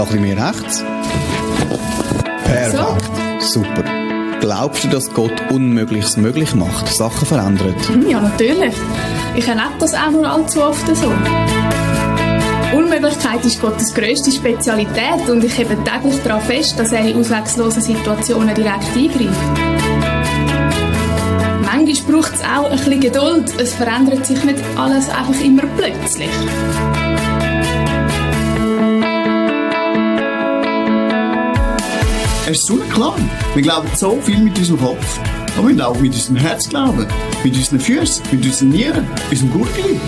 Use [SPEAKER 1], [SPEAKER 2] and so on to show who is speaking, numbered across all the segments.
[SPEAKER 1] Noch ein bisschen mehr rechts. Perfekt. Super. Glaubst du, dass Gott Unmögliches möglich macht, Sachen verändert?
[SPEAKER 2] Ja, natürlich. Ich erlebe das auch nur allzu oft so. Unmöglichkeit ist Gottes grösste Spezialität und ich hebe täglich daran fest, dass er in ausweglosen Situationen direkt eingreift. Manchmal braucht es auch ein bisschen Geduld. Es verändert sich nicht alles einfach immer plötzlich.
[SPEAKER 3] Es ist so klar. Wir glauben so viel mit unserem Kopf. Aber wir glauben mit unserem Herz glauben. Mit unseren Füßen, mit unseren Nieren, unserem Gurgel.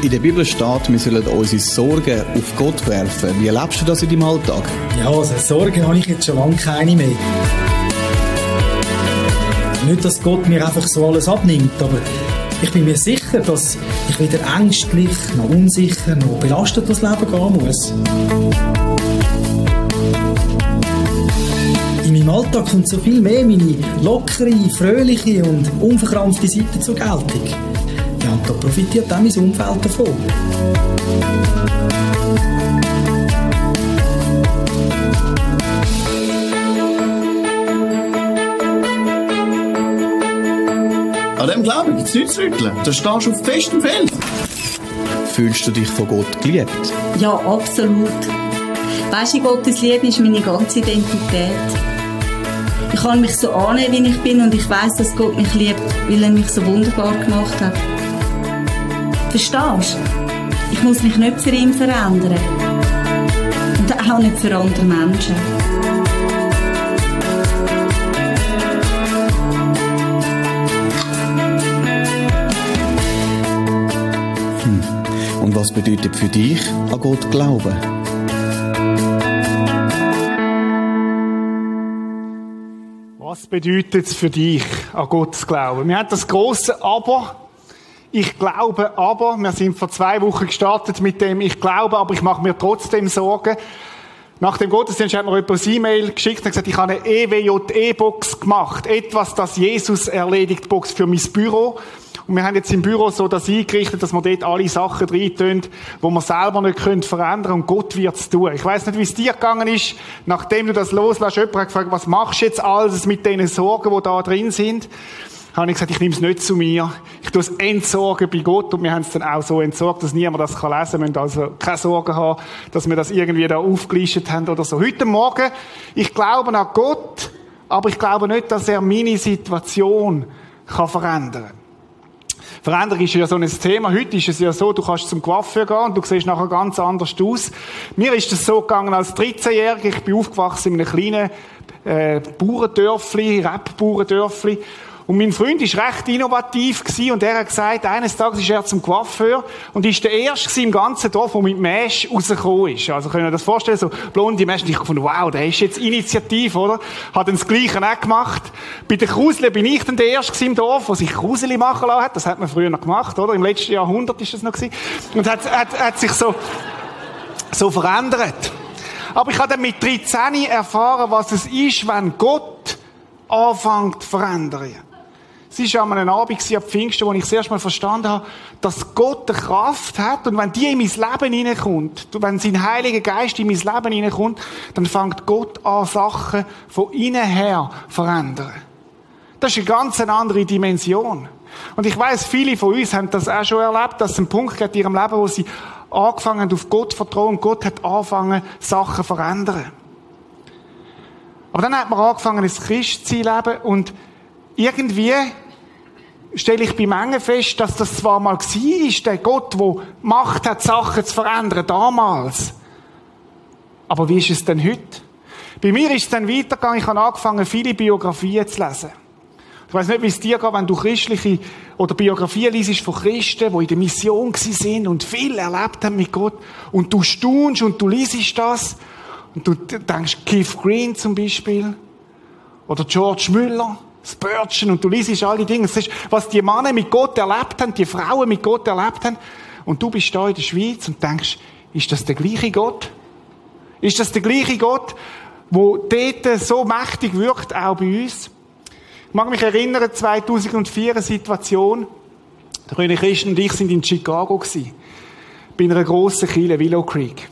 [SPEAKER 1] In der Bibel steht, wir sollen unsere Sorgen auf Gott werfen. Wie erlebst du das in deinem Alltag?
[SPEAKER 4] Ja, also Sorgen habe ich jetzt schon lange keine mehr. Nicht, dass Gott mir einfach so alles abnimmt, aber ich bin mir sicher, dass ich wieder ängstlich, noch unsicher, noch belastet durchs Leben gehen muss. Meinem Alltag kommt so viel mehr meine lockere, fröhliche und unverkrampfte Seite zur Geltung. Ja, und da profitiert auch mein Umfeld davon.
[SPEAKER 3] An dem nichts zu rütteln. Da stehst du auf festem Feld.
[SPEAKER 1] Fühlst du dich von Gott geliebt?
[SPEAKER 5] Ja, absolut. Weißt du, Gottes Liebe ist meine ganze Identität. Ich kann mich so annehmen, wie ich bin und ich weiß, dass Gott mich liebt, weil er mich so wunderbar gemacht hat. Verstehst du? Ich muss mich nicht für ihn verändern. Und auch nicht für andere Menschen.
[SPEAKER 1] Und was bedeutet für dich an Gott glauben?
[SPEAKER 6] Bedeutet es für dich, an Gott zu glauben? Wir haben das große Aber. Ich glaube aber, wir sind vor zwei Wochen gestartet mit dem Ich glaube, aber ich mache mir trotzdem Sorgen. Nach dem Gottesdienst hat mir jemand ein E-Mail geschickt und gesagt, ich habe eine EWJE-Box gemacht. Etwas, das Jesus erledigt, Box für mein Büro. Und wir haben jetzt im Büro so das eingerichtet, dass wir dort alle Sachen reintun, wo wir selber nicht können verändern und Gott wird es tun. Ich weiß nicht, wie es dir gegangen ist, nachdem du das loslässt. Jemand hat gefragt, was machst du jetzt alles mit diesen Sorgen, die da drin sind? habe ich gesagt, ich nehme es nicht zu mir. Ich tue es entsorgen bei Gott und wir haben es dann auch so entsorgt, dass niemand das kann lesen kann. Wir müssen also keine Sorgen haben, dass wir das irgendwie da aufgelistet haben oder so. Heute Morgen, ich glaube an Gott, aber ich glaube nicht, dass er meine Situation kann verändern kann. Veränderung ist ja so ein Thema. Heute ist es ja so, du kannst zum Coiffeur gehen und du siehst nachher ganz anders aus. Mir ist es so gegangen als 13-Jähriger. Ich bin aufgewachsen in einem kleinen äh, Bauerndörfli, Rap-Bauerndörfli. Und mein Freund ist recht innovativ und er hat gesagt, eines Tages ist er zum Coiffeur und ist der Erste im ganzen Dorf, der mit Mesh rausgekommen ist. Also können wir das vorstellen, so blonde Mesh. Und ich gefunden, wow, der ist jetzt initiativ, oder? Hat dann das Gleiche auch gemacht. Bei den Kruseli bin ich dann der Erste im Dorf, der sich Kruseli machen lassen hat. Das hat man früher noch gemacht, oder? Im letzten Jahrhundert ist das noch gewesen. Und hat, hat, hat sich so, so verändert. Aber ich habe dann mit 13 erfahren, was es ist, wenn Gott anfängt zu verändern. Es war an einem Abend am Pfingsten, wo ich das erste Mal verstanden habe, dass Gott eine Kraft hat und wenn die in mein Leben hineinkommt, wenn sein Heiliger Geist in mein Leben hineinkommt, dann fängt Gott an, Sachen von innen her verändern. Das ist eine ganz andere Dimension. Und ich weiß, viele von uns haben das auch schon erlebt, dass es einen Punkt gibt in ihrem Leben, wo sie angefangen haben, auf Gott zu vertrauen und Gott hat angefangen, Sachen zu verändern. Aber dann hat man angefangen, ins Christsein zu leben und irgendwie stelle ich bei Mengen fest, dass das zwar mal war, der Gott, der Macht hat, Sachen zu verändern, damals. Aber wie ist es denn heute? Bei mir ist es dann weitergegangen, ich habe angefangen, viele Biografien zu lesen. Ich weiß nicht, wie es dir geht, wenn du christliche oder Biografien liest von Christen, die in der Mission sind und viel erlebt haben mit Gott. Und du staunst und du liest das. Und du denkst, Keith Green zum Beispiel. Oder George Müller. Spurgeon. Und du liest all die Dinge. Das ist, was die Männer mit Gott erlebt haben, die Frauen mit Gott erlebt haben. Und du bist da in der Schweiz und denkst, ist das der gleiche Gott? Ist das der gleiche Gott, wo dort so mächtig wirkt, auch bei uns? Ich mag mich erinnern, 2004 eine Situation, der König Christen und ich sind in Chicago gewesen. Bei einer grossen Kille, Willow Creek.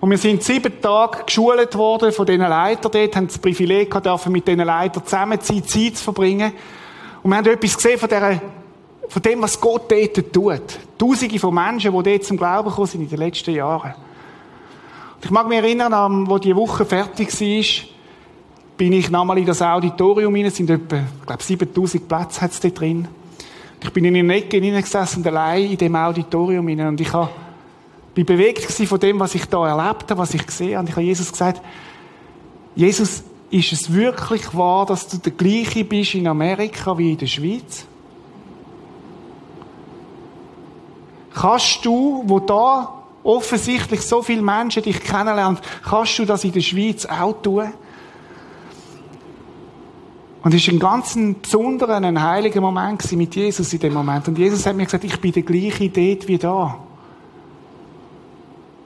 [SPEAKER 6] Und wir sind sieben Tage geschult worden von diesen Leitern dort, haben das Privileg gehabt, mit diesen Leitern zusammen Zeit, Zeit zu verbringen. Und wir haben etwas gesehen von, dieser, von dem, was Gott dort tut. Tausende von Menschen, die dort zum Glauben gekommen sind in den letzten Jahren. Und ich mag mich erinnern, an, wo die Woche fertig war, bin ich nochmal in das Auditorium hinein, es sind etwa, ich glaube, 7000 Plätze hat es dort drin. Ich bin in einer Ecke hineingesessen und allein in dem Auditorium hinein und ich habe bin bewegt von dem, was ich da erlebt habe, was ich gesehen habe. Und ich habe Jesus gesagt, Jesus, ist es wirklich wahr, dass du der gleiche bist in Amerika wie in der Schweiz? Kannst du, wo da offensichtlich so viele Menschen dich kennenlernen, kannst du das in der Schweiz auch tun? Und es war ein ganz besonderer, ein heiliger Moment mit Jesus in dem Moment. Und Jesus hat mir gesagt, ich bin der gleiche dort wie da.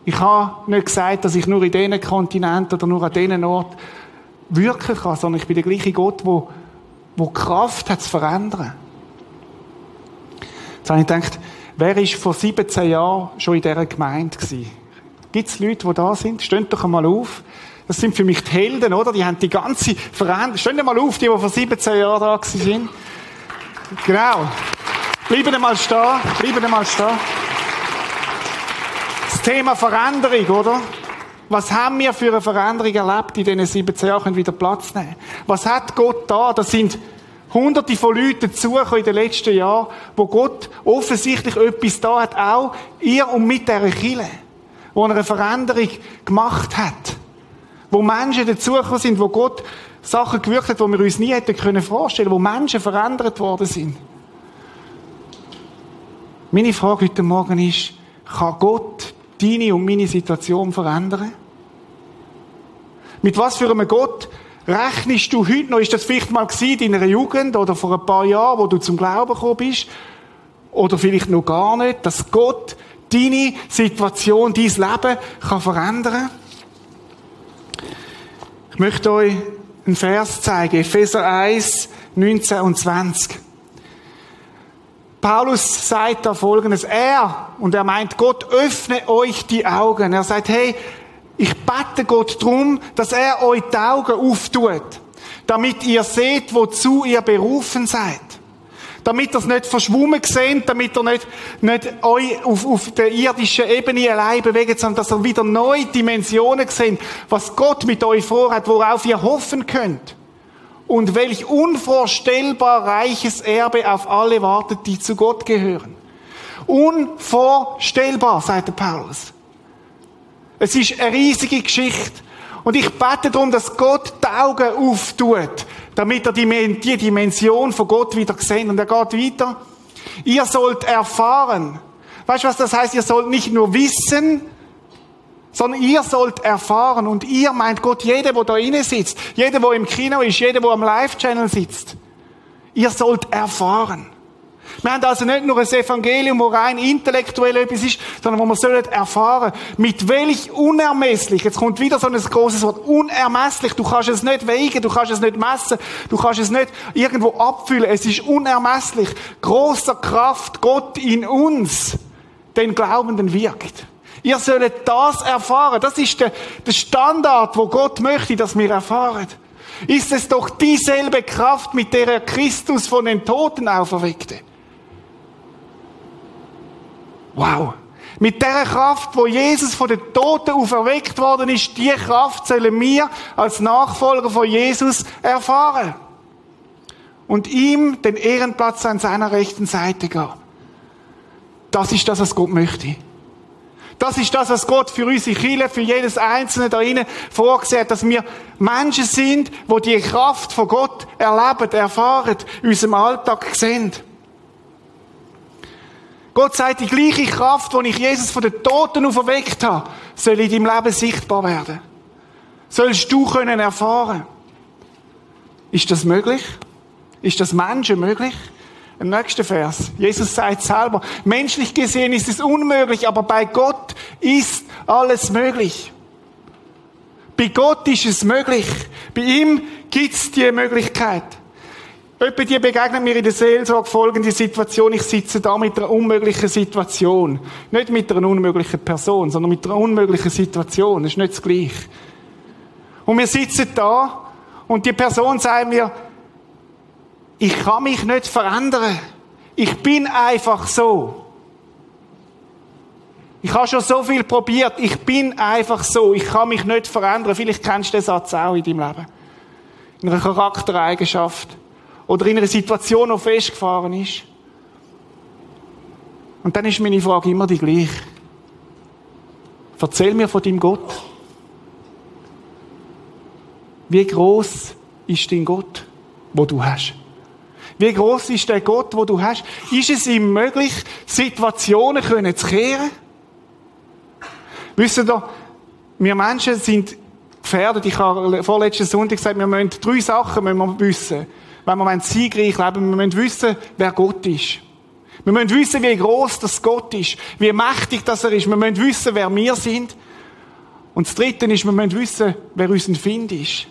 [SPEAKER 6] Ich habe nicht gesagt, dass ich nur in diesen Kontinenten oder nur an diesen Ort wirken kann, sondern ich bin der gleiche Gott, wo, wo Kraft hat zu verändern. Jetzt habe ich gedacht, wer ist vor 17 Jahren schon in dieser Gemeinde gewesen? Gibt es Leute, die da sind? Steht doch einmal auf. Das sind für mich die Helden, oder? Die haben die ganze Veränderung. Steht mal auf, die, die vor 17 Jahren da sind. Genau. Bleiben mal stehen. Bleiben mal stehen. Thema Veränderung, oder? Was haben wir für eine Veränderung erlebt in diesen 17 Jahren? Wieder Platz nehmen. Was hat Gott da? Das sind Hunderte von Leuten dazugekommen in den letzten Jahren, wo Gott offensichtlich etwas da hat, auch ihr und mit dieser Kille, wo er eine Veränderung gemacht hat. Wo Menschen dazugekommen sind, wo Gott Sachen gewirkt hat, die wir uns nie hätten können vorstellen, wo Menschen verändert worden sind. Meine Frage heute Morgen ist, kann Gott deine und meine Situation verändern? Mit was für einem Gott rechnest du heute noch? Ist das vielleicht mal in deiner Jugend oder vor ein paar Jahren, wo du zum Glauben gekommen bist? Oder vielleicht noch gar nicht, dass Gott deine Situation, dein Leben kann verändern? Ich möchte euch einen Vers zeigen. Epheser 1, 19 und 20. Paulus sagt da folgendes, er, und er meint, Gott öffne euch die Augen. Er sagt, hey, ich bete Gott drum, dass er euch die Augen auftut, damit ihr seht, wozu ihr berufen seid. Damit ihr es nicht verschwommen seht, damit ihr nicht, nicht euch auf, auf der irdischen Ebene allein bewegt, sondern dass ihr wieder neue Dimensionen seht, was Gott mit euch vorhat, worauf ihr hoffen könnt und welch unvorstellbar reiches Erbe auf alle wartet, die zu Gott gehören. Unvorstellbar, sagt der Paulus. Es ist eine riesige Geschichte. Und ich bete darum, dass Gott die Augen auftut, damit er die, Dimension von Gott wieder sehen. Und er geht weiter. Ihr sollt erfahren. Weißt du, was das heißt? Ihr sollt nicht nur wissen, sondern ihr sollt erfahren und ihr meint Gott, jeder, der da inne sitzt, jeder, der im Kino ist, jeder, der am Live-Channel sitzt, ihr sollt erfahren. Wir haben also nicht nur ein Evangelium, wo rein intellektuell etwas ist, sondern wo wir sollen erfahren, mit welch unermesslich, jetzt kommt wieder so ein großes Wort, unermesslich, du kannst es nicht wegen, du kannst es nicht messen, du kannst es nicht irgendwo abfüllen, es ist unermesslich, großer Kraft Gott in uns, den Glaubenden wirkt. Ihr sollt das erfahren. Das ist der, der Standard, wo Gott möchte, dass wir erfahren. Ist es doch dieselbe Kraft, mit der er Christus von den Toten auferweckte. Wow. Mit der Kraft, wo Jesus von den Toten auferweckt worden ist, die Kraft sollen wir als Nachfolger von Jesus erfahren. Und ihm den Ehrenplatz an seiner rechten Seite geben. Das ist das, was Gott möchte. Das ist das, was Gott für unsere Kirche, für jedes Einzelne da drinnen vorgesehen hat, dass wir Menschen sind, wo die Kraft von Gott erleben, erfahren, in unserem Alltag sehen. Gott sagt, die gleiche Kraft, die ich Jesus von den Toten auferweckt habe, soll in deinem Leben sichtbar werden. Sollst du können erfahren. Ist das möglich? Ist das Menschen möglich? Im nächsten Vers. Jesus sagt selber, menschlich gesehen ist es unmöglich, aber bei Gott ist alles möglich. Bei Gott ist es möglich. Bei ihm gibt es die Möglichkeit. Etwa die begegnet mir in der Seelsorge folgende Situation. Ich sitze da mit einer unmöglichen Situation. Nicht mit einer unmöglichen Person, sondern mit einer unmöglichen Situation. Das ist nicht das Gleiche. Und wir sitzen da und die Person sagt mir, ich kann mich nicht verändern. Ich bin einfach so. Ich habe schon so viel probiert. Ich bin einfach so. Ich kann mich nicht verändern. Vielleicht kennst du den Satz auch in deinem Leben. In einer Charaktereigenschaft. Oder in einer Situation, die festgefahren ist. Und dann ist meine Frage immer die gleiche. Erzähl mir von deinem Gott. Wie groß ist dein Gott, wo du hast? Wie groß ist der Gott, wo du hast? Ist es ihm möglich, Situationen zu kehren? Wisst ihr, wir Menschen sind gefährdet. Ich habe vorletzten Sonntag gesagt, wir müssen drei Sachen müssen wir wissen. Wenn wir siegreich leben, wir müssen wissen, wer Gott ist. Wir müssen wissen, wie groß das Gott ist, wie mächtig das er ist. Wir müssen wissen, wer wir sind. Und das Dritte ist, wir müssen wissen, wer unser Find ist.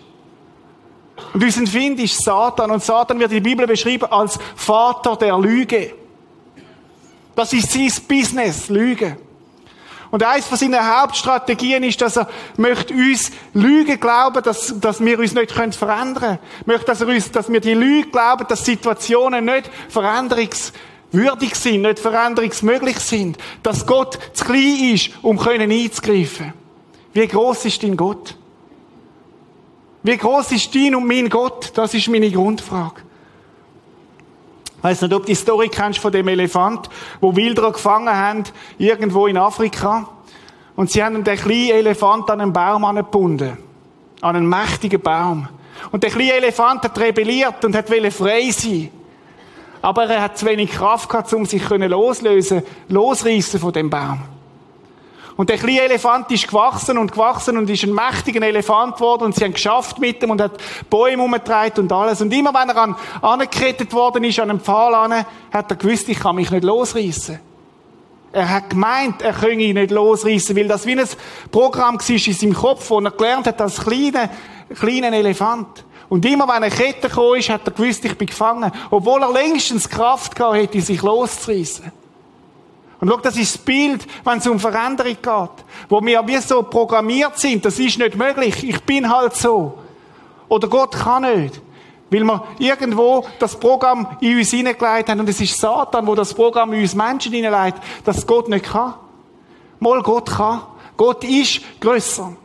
[SPEAKER 6] Und unser Find ist Satan. Und Satan wird in der Bibel beschrieben als Vater der Lüge. Das ist sein Business, Lüge. Und eines von seinen Hauptstrategien ist, dass er möchte uns Lügen glauben, dass, dass wir uns nicht verändern können. Möchte, dass er uns, dass wir die Lüge glauben, dass Situationen nicht veränderungswürdig sind, nicht veränderungsmöglich sind. Dass Gott zu klein ist, um können einzugreifen. Wie groß ist dein Gott? Wie groß ist dein und mein Gott? Das ist meine Grundfrage. Ich weiss nicht, ob du die Story kennst von dem Elefant, wo Wilderer gefangen haben, irgendwo in Afrika. Und sie haben den kleinen Elefant an einen Baum angebunden. An einen mächtigen Baum. Und der kleine Elefant hat rebelliert und hat frei sein. Aber er hat zu wenig Kraft gehabt, um sich loslösen, losreißen von dem Baum. Und der kleine Elefant ist gewachsen und gewachsen und ist ein mächtiger Elefant geworden und sie haben geschafft mit ihm und hat Bäume umgetragen und alles. Und immer wenn er an, angekettet worden ist, an einem Pfahl an, hat er gewusst, ich kann mich nicht losreißen. Er hat gemeint, er könne ihn nicht losreißen, weil das wie ein Programm war in seinem Kopf, wo er gelernt hat als kleiner, kleiner Elefant. Und immer wenn eine Kette gekommen ist, hat er gewusst, ich bin gefangen. Obwohl er längstens Kraft gehabt hätte, sich loszureißen. Und schau, das ist das Bild, wenn es um Veränderung geht. Wo wir wie so programmiert sind, das ist nicht möglich. Ich bin halt so. Oder Gott kann nicht. Weil wir irgendwo das Programm in uns hineingelegt haben. Und es ist Satan, wo das Programm in uns Menschen hineinlegt, dass Gott nicht kann. Mal Gott kann. Gott ist grösser.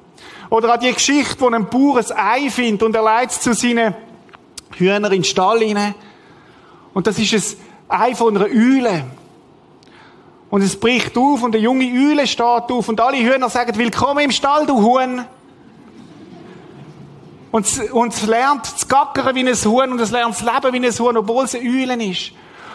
[SPEAKER 6] Oder an die Geschichte, wo ein Bauer ein Ei findet und er leitet es zu seinen Hühnern in den Stall hinein. Und das ist ein Ei von einer Eule. Und es bricht auf und der junge Eule steht auf und alle Hühner sagen, willkommen im Stall, du Huhn. Und, und es lernt zu gackern wie ein Huhn und es lernt zu leben wie ein Huhn, obwohl es ein Eulen ist.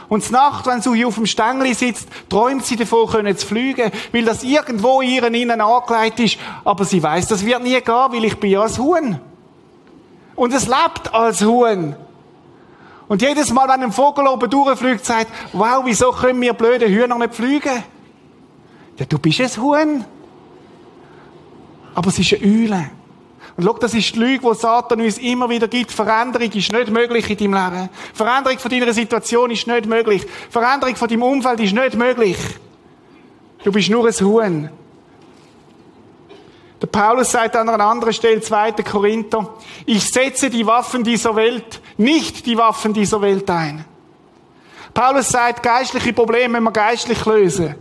[SPEAKER 6] Und zur Nacht, wenn sie hier auf dem Stängli sitzt, träumt sie davon, können zu fliegen, weil das irgendwo ihren Innen angelegt ist. Aber sie weiß, das wird nie gehen, weil ich bin ja ein Huhn. Und es lebt als Huhn. Und jedes Mal, wenn ein Vogel oben durchfliegt, sagt, wow, wieso können wir blöde Hühner nicht fliegen? Ja, du bist ein Huhn. Aber es ist eine Eule. Und schau, das ist die Lüge, die Satan uns immer wieder gibt. Veränderung ist nicht möglich in deinem Leben. Veränderung von deiner Situation ist nicht möglich. Veränderung von deinem Umfeld ist nicht möglich. Du bist nur ein Huhn. Der Paulus sagt an einer anderen Stelle, 2. Korinther, ich setze die Waffen dieser Welt, nicht die Waffen dieser Welt ein. Paulus sagt, geistliche Probleme müssen wir geistlich lösen.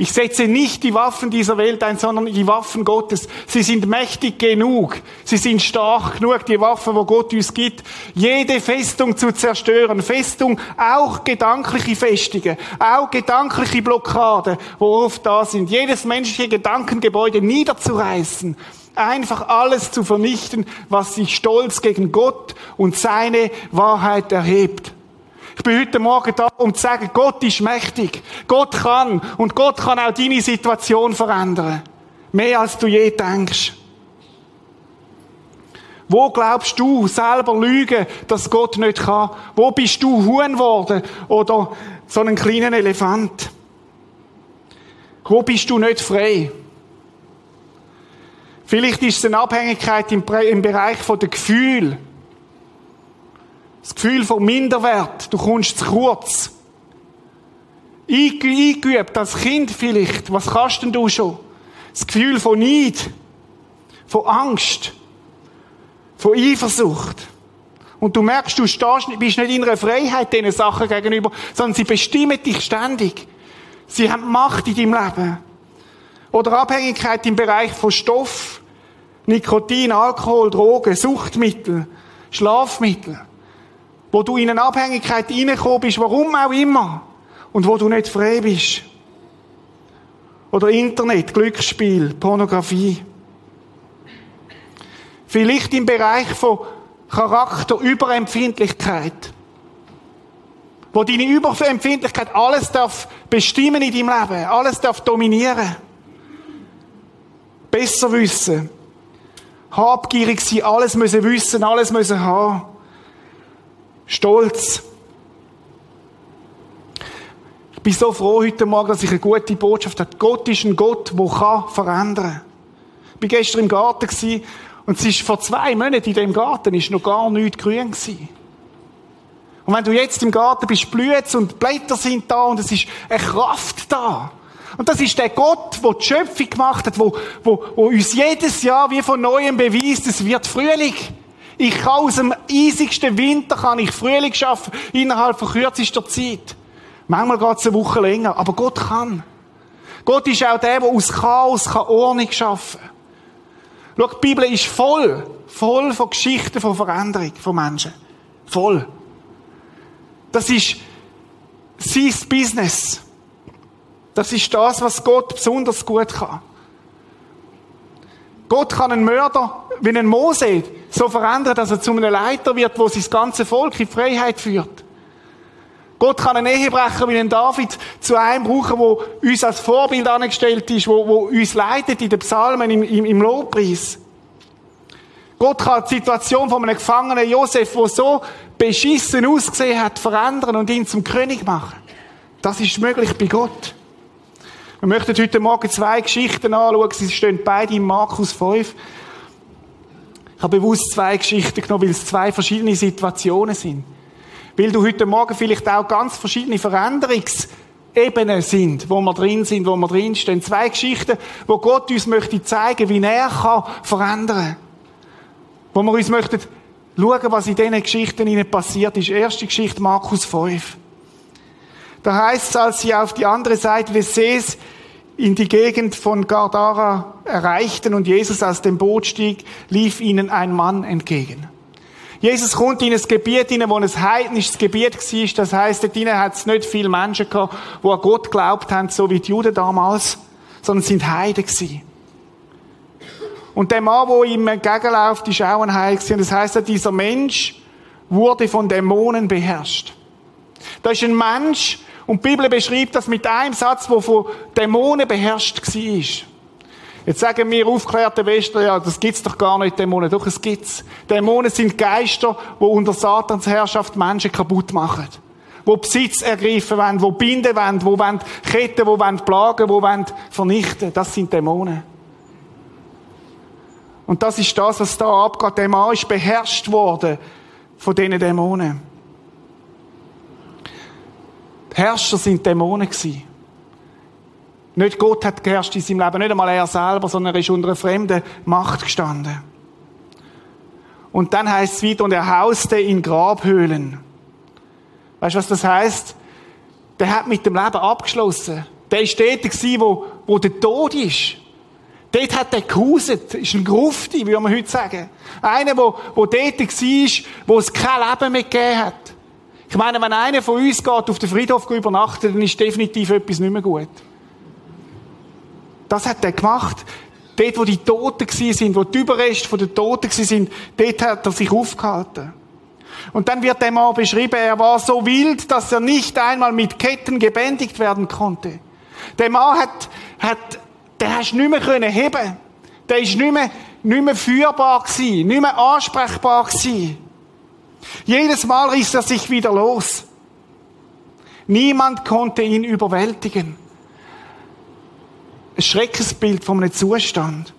[SPEAKER 6] Ich setze nicht die Waffen dieser Welt ein, sondern die Waffen Gottes. Sie sind mächtig genug. Sie sind stark genug, die Waffen, wo Gott uns gibt, jede Festung zu zerstören. Festung, auch gedankliche Festungen, auch gedankliche Blockaden, worauf da sind. Jedes menschliche Gedankengebäude niederzureißen. Einfach alles zu vernichten, was sich stolz gegen Gott und seine Wahrheit erhebt. Ich bin heute Morgen da, um zu sagen, Gott ist mächtig. Gott kann. Und Gott kann auch deine Situation verändern. Mehr als du je denkst. Wo glaubst du selber lügen, dass Gott nicht kann? Wo bist du Huhn geworden? Oder so einen kleinen Elefant? Wo bist du nicht frei? Vielleicht ist es eine Abhängigkeit im, Bereich der Gefühle. Das Gefühl von Minderwert. Du kommst zu kurz. Eingeübt als Kind vielleicht. Was kannst denn du schon? Das Gefühl von Neid. Von Angst. Von Eifersucht. Und du merkst, du stehst, bist nicht in einer Freiheit diesen Sachen gegenüber, sondern sie bestimmen dich ständig. Sie haben Macht in deinem Leben. Oder Abhängigkeit im Bereich von Stoff, Nikotin, Alkohol, Drogen, Suchtmittel, Schlafmittel. Wo du in eine Abhängigkeit reingekommen bist, warum auch immer. Und wo du nicht frei bist. Oder Internet, Glücksspiel, Pornografie. Vielleicht im Bereich von Charakter, Überempfindlichkeit. Wo deine Überempfindlichkeit alles darf bestimmen in deinem Leben, alles darf dominieren. Besser wissen. Habgierig sein, alles müssen wissen, alles müssen haben. Stolz. Ich bin so froh heute Morgen, dass ich eine gute Botschaft habe. Gott ist ein Gott, der verändern kann. Ich war gestern im Garten und es ist vor zwei Monaten in dem Garten ist noch gar nichts grün. Und wenn du jetzt im Garten bist, blüht und Blätter sind da und es ist eine Kraft da. Und das ist der Gott, der die Schöpfung gemacht hat, wo, wo, wo uns jedes Jahr wie von Neuem beweist, es wird Frühling. Ich kann aus dem eisigsten Winter kann ich Frühling schaffen, innerhalb von kürzester Zeit. Manchmal geht es eine Woche länger, aber Gott kann. Gott ist auch der, der aus Chaos kann Ordnung schaffen kann. Schau, die Bibel ist voll, voll von Geschichten von Veränderung von Menschen. Voll. Das ist sein Business. Das ist das, was Gott besonders gut kann. Gott kann einen Mörder wie einen Mose so verändern, dass er zu einem Leiter wird, wo sein ganze Volk in Freiheit führt. Gott kann einen Ehebrecher wie einen David zu einem brauchen, wo uns als Vorbild angestellt ist, wo, wo uns leitet in den Psalmen, im, im, im Lobpreis. Gott kann die Situation von einem Gefangenen Josef, der so beschissen ausgesehen hat, verändern und ihn zum König machen. Das ist möglich bei Gott. Wir möchten heute Morgen zwei Geschichten anschauen. Sie stehen beide in Markus 5. Ich habe bewusst zwei Geschichten genommen, weil es zwei verschiedene Situationen sind. Weil du heute Morgen vielleicht auch ganz verschiedene Veränderungsebenen sind, wo wir drin sind, wo wir drin stehen. Zwei Geschichten, wo Gott uns möchte zeigen, wie er kann verändern. Wo wir uns möchten schauen, was in diesen Geschichten passiert ist. Erste Geschichte, Markus 5. Da heißt es, als sie auf die andere Seite des Sees in die Gegend von Gardara erreichten und Jesus aus dem Boot stieg, lief ihnen ein Mann entgegen. Jesus kommt in ein Gebiet hinein, wo ein heidnisches Gebiet war. Das heisst, dort hat es nicht viele Menschen gehabt, die an Gott geglaubt haben, so wie die Juden damals, sondern sind Heiden gewesen. Und der Mann, der ihm entgegenläuft, ist auch ein Heil gewesen. Das heisst, dieser Mensch wurde von Dämonen beherrscht. Da ist ein Mensch, und die Bibel beschreibt das mit einem Satz, der von Dämonen beherrscht war. Jetzt sagen wir aufklärte Wester, ja, das gibt's doch gar nicht, Dämonen. Doch, es gibt's. Dämonen sind Geister, die unter Satans Herrschaft Menschen kaputt machen. Wo Besitz ergreifen wollen, wo binden wollen, wo wollen ketten, wo wollen plagen, wo wollen vernichten. Das sind Dämonen. Und das ist das, was da abgeht. Der Mann ist beherrscht worden von diesen Dämonen. Herrscher sind Dämonen gewesen. Nicht Gott hat geherrscht in seinem Leben, nicht einmal er selber, sondern er ist unter einer fremden Macht gestanden. Und dann heißt es wieder, und er hauste in Grabhöhlen. Weißt du, was das heißt? Der hat mit dem Leben abgeschlossen. Der ist dort gewesen, wo, wo der Tod ist. Dort hat er gehuset. Ist ein Grufti, wie man heute sagen. Einer, wo, wo dort war, wo es kein Leben mehr gegeben hat. Ich meine, wenn einer von uns geht auf den Friedhof übernachten, dann ist definitiv etwas nicht mehr gut. Das hat er gemacht. Dort, wo die Toten sind, wo die Überreste der Toten sind, dort hat er sich aufgehalten. Und dann wird der Mann beschrieben, er war so wild, dass er nicht einmal mit Ketten gebändigt werden konnte. Der Mann hat, hat, der hast nicht mehr können heben. Der ist nicht mehr, nicht mehr führbar gewesen, nicht mehr ansprechbar gewesen. Jedes Mal riss er sich wieder los. Niemand konnte ihn überwältigen ein Schreckensbild von einem Zustand.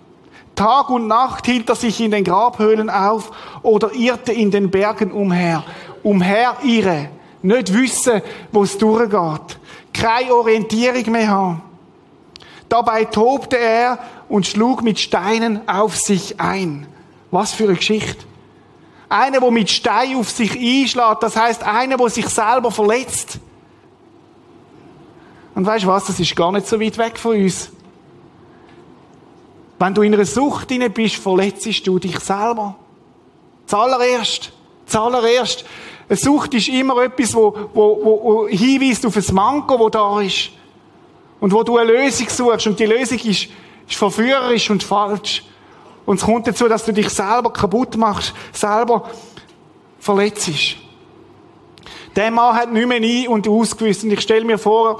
[SPEAKER 6] Tag und Nacht hielt er sich in den Grabhöhlen auf oder irrte in den Bergen umher. umherirren, nicht wissen, wo es durchgeht, keine Orientierung mehr haben. Dabei tobte er und schlug mit Steinen auf sich ein. Was für eine Geschichte. Einer, der mit Stein auf sich einschlägt, das heißt einer, der sich selber verletzt. Und weißt du was, das ist gar nicht so weit weg von uns. Wenn du in einer Sucht drin bist, verletzt du dich selber. Zuallererst. Zuallererst. Eine Sucht ist immer etwas, wo, wo, wo, wo hinweist auf ein Manko, wo da ist. Und wo du eine Lösung suchst. Und die Lösung ist, ist verführerisch und falsch. Und es kommt dazu, dass du dich selber kaputt machst, selber verletzt. Der Mann hat nicht mehr ein und ausgewusst. Und ich stelle mir vor,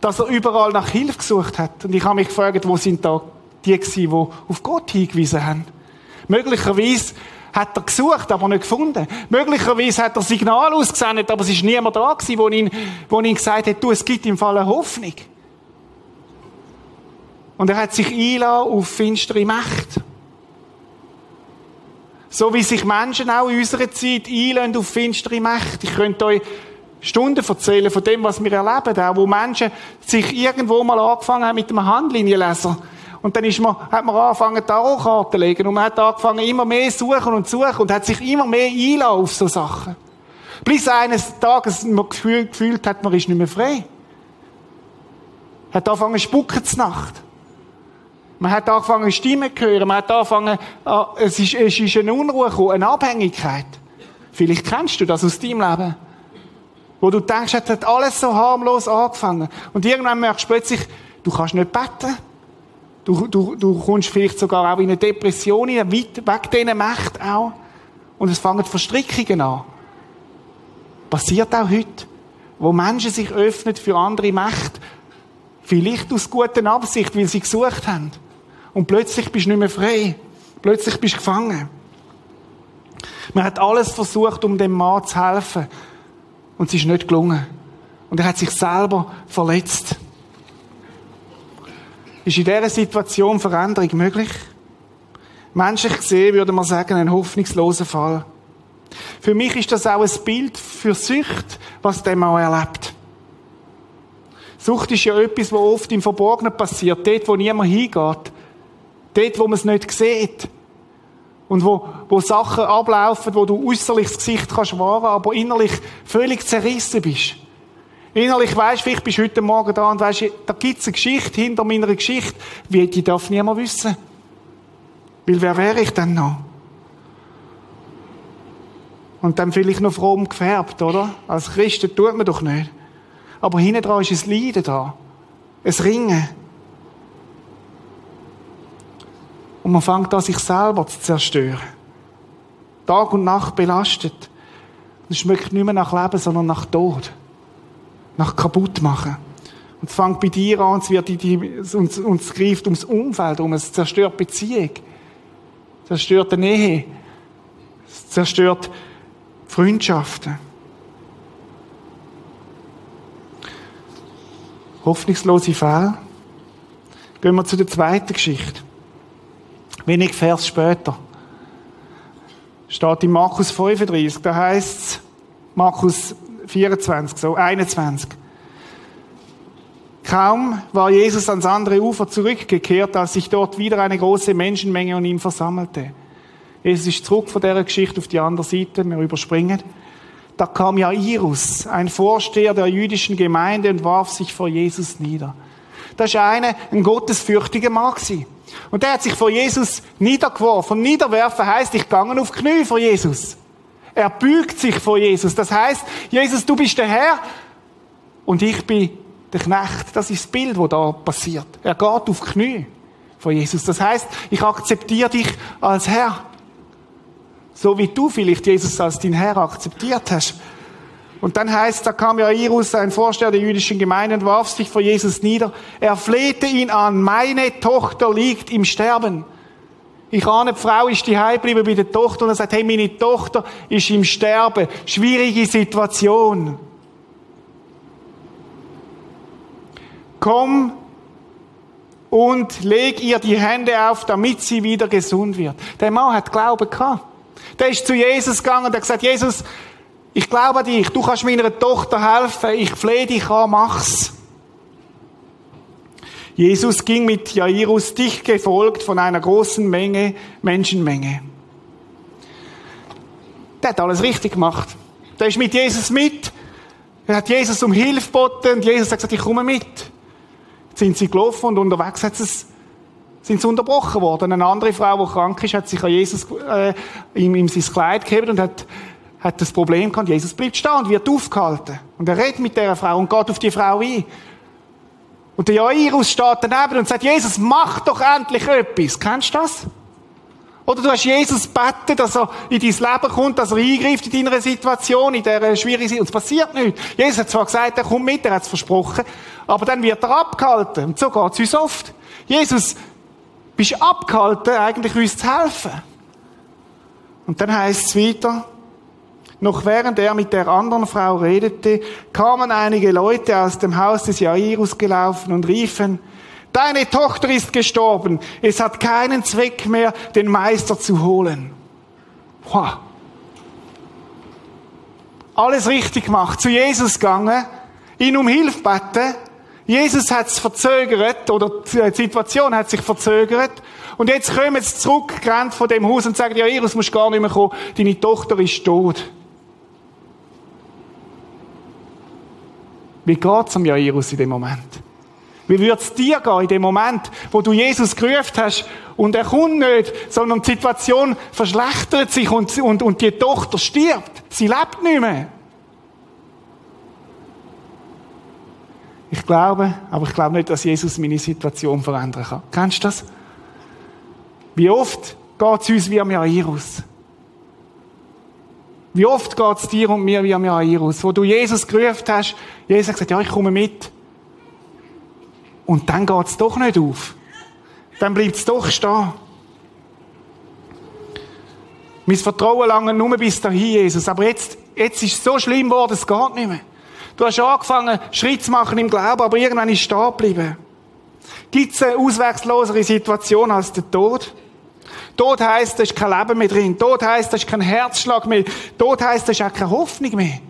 [SPEAKER 6] dass er überall nach Hilfe gesucht hat. Und ich habe mich gefragt, wo sind da die gewesen, die auf Gott hingewiesen haben? Möglicherweise hat er gesucht, aber nicht gefunden. Möglicherweise hat er Signal ausgesendet, aber es ist niemand da gewesen, wo ihn, wo ihn gesagt hat, du, es gibt im Fall eine Hoffnung. Und er hat sich einlassen auf finstere Mächte. So wie sich Menschen auch in unserer Zeit einlassen auf finstere Mächte. Ich könnte euch Stunden erzählen von dem, was wir erleben, auch wo Menschen sich irgendwo mal angefangen haben mit einem Handlinienleser. Und dann ist man, hat man angefangen, Tarotkarten zu legen und man hat angefangen, immer mehr suchen und suchen und hat sich immer mehr einlassen auf so Sachen. Bis eines Tages man gefühlt hat, man ist nicht mehr frei. Hat angefangen, spucken zur Nacht. Man hat angefangen, Stimmen zu hören. Man hat angefangen, ah, es ist, es ist eine Unruhe gekommen, eine Abhängigkeit. Vielleicht kennst du das aus deinem Leben. Wo du denkst, es hat alles so harmlos angefangen. Und irgendwann merkst du plötzlich, du kannst nicht beten. Du, du, du kommst vielleicht sogar auch in eine Depression weit weg diesen Mächten auch. Und es fangen Verstrickungen an. Passiert auch heute. Wo Menschen sich öffnen für andere Mächte. Vielleicht aus guter Absicht, weil sie gesucht haben. Und plötzlich bist du nicht mehr frei. Plötzlich bist du gefangen. Man hat alles versucht, um dem Mann zu helfen. Und es ist nicht gelungen. Und er hat sich selber verletzt. Ist in dieser Situation Veränderung möglich? Menschlich gesehen würde man sagen, ein hoffnungsloser Fall. Für mich ist das auch ein Bild für Sucht, was der Mann erlebt. Sucht ist ja etwas, was oft im Verborgenen passiert, dort, wo niemand hingeht. Dort, wo man es nicht sieht. Und wo, wo Sachen ablaufen, wo du äußerlich das Gesicht kannst wahren, aber innerlich völlig zerrissen bist. Innerlich weisst, vielleicht bist du heute Morgen da und weisst, da gibt's eine Geschichte hinter meiner Geschichte. Wie, die darf niemand wissen. Weil wer wäre ich denn noch? Und dann vielleicht noch fromm gefärbt, oder? Als Christen tut man doch nicht. Aber hinten dran ist ein Leiden da. Ein Ringen. Und man fängt an, sich selber zu zerstören. Tag und Nacht belastet. Es schmeckt nicht mehr nach Leben, sondern nach Tod. Nach kaputt machen. Und es fängt bei dir an, es wird die, und, und es greift ums Umfeld um, es zerstört Beziehung. Es zerstört die Nähe. Es zerstört Freundschaften. Hoffnungslose Fälle. Gehen wir zu der zweiten Geschichte. Wenig Vers später. Steht in Markus 35, da heißt es, Markus 24, so 21. Kaum war Jesus ans andere Ufer zurückgekehrt, als sich dort wieder eine große Menschenmenge um ihn versammelte. Jesus ist zurück von dieser Geschichte auf die andere Seite, wir überspringen. Da kam Jairus, ein Vorsteher der jüdischen Gemeinde, und warf sich vor Jesus nieder. Das war einer, ein gottesfürchtiger Mann. Und der hat sich vor Jesus niedergeworfen. Niederwerfen heißt, ich gehe auf Knie vor Jesus. Er bügt sich vor Jesus. Das heißt, Jesus, du bist der Herr und ich bin der Knecht. Das ist das Bild, das da passiert. Er geht auf Knie vor Jesus. Das heißt, ich akzeptiere dich als Herr. So wie du vielleicht Jesus als dein Herr akzeptiert hast. Und dann heißt, da kam Jairus, ein Vorsteher der jüdischen Gemeinde, und warf sich vor Jesus nieder. Er flehte ihn an, meine Tochter liegt im Sterben. Ich ahne, die Frau ist die geblieben bei der Tochter und er sagt, hey, meine Tochter ist im Sterben. Schwierige Situation. Komm und leg ihr die Hände auf, damit sie wieder gesund wird. Der Mann hat Glauben gehabt. Der ist zu Jesus gegangen und hat gesagt, Jesus, Ich glaube an dich. Du kannst meiner Tochter helfen. Ich flehe dich an, mach's. Jesus ging mit Jairus dicht gefolgt von einer großen Menge, Menschenmenge. Der hat alles richtig gemacht. Der ist mit Jesus mit. Er hat Jesus um Hilfe geboten und Jesus hat gesagt, ich komme mit. Jetzt sind sie gelaufen und unterwegs hat es, sind sie unterbrochen worden. Eine andere Frau, die krank ist, hat sich an Jesus, äh, ihm, ihm sein Kleid gegeben und hat, hat das Problem gehabt, Jesus bleibt stehen und wird aufgehalten. Und er redet mit dieser Frau und geht auf die Frau ein. Und der Jairus steht daneben und sagt, Jesus, mach doch endlich etwas. Kennst du das? Oder du hast Jesus beten, dass er in dein Leben kommt, dass er eingreift in deiner Situation, in dieser schwierigen Situation. Und es passiert nichts. Jesus hat zwar gesagt, er kommt mit, er hat es versprochen, aber dann wird er abgehalten. Und so geht es uns oft. Jesus, bist abgehalten, eigentlich uns zu helfen. Und dann heißt es weiter, noch während er mit der anderen Frau redete, kamen einige Leute aus dem Haus des Jairus gelaufen und riefen, Deine Tochter ist gestorben. Es hat keinen Zweck mehr, den Meister zu holen. Wow. Alles richtig gemacht. Zu Jesus gegangen, ihn um Hilfe beten. Jesus hat es verzögert, oder die Situation hat sich verzögert. Und jetzt kommen sie zurück, von dem Haus und sagen, ja, Jairus, musst gar nicht mehr kommen. Deine Tochter ist tot. Wie geht's am Jairus in dem Moment? Wie wird's dir gehen in dem Moment, wo du Jesus gerufen hast und er kommt nicht, sondern die Situation verschlechtert sich und, und, und die Tochter stirbt. Sie lebt nicht mehr. Ich glaube, aber ich glaube nicht, dass Jesus meine Situation verändern kann. Kennst du das? Wie oft geht es uns wie am Jairus? Wie oft geht es dir und mir wie am Jairus? Wo du Jesus gerufen hast, Jesus hat gesagt, ja, ich komme mit. Und dann geht es doch nicht auf. Dann bleibt es doch stehen. Mein Vertrauen lange nur bis dahin, Jesus. Aber jetzt, jetzt ist es so schlimm geworden, es geht nicht mehr. Du hast angefangen, Schritt zu machen im Glauben, aber irgendwann ist es stehen geblieben. Gibt es eine auswegslosere Situation als der Tod? Tod heisst, da ist kein Leben mehr drin. Tod heisst, da ist kein Herzschlag mehr. Tod heisst, da ist auch keine Hoffnung mehr.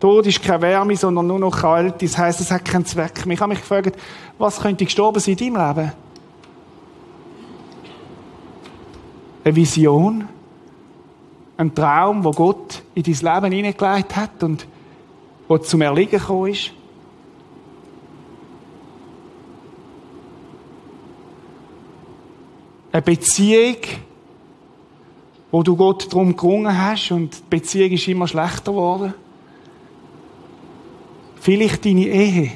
[SPEAKER 6] Tod ist keine Wärme, sondern nur noch kalt. Das heisst, es hat keinen Zweck mehr. Ich habe mich gefragt, was könnte gestorben sein in deinem Leben? Eine Vision? Ein Traum, wo Gott in dein Leben hineingelegt hat und wo zum Erliegen gekommen ist? Eine Beziehung, wo du Gott darum gerungen hast und die Beziehung ist immer schlechter geworden? Vielleicht deine Ehe.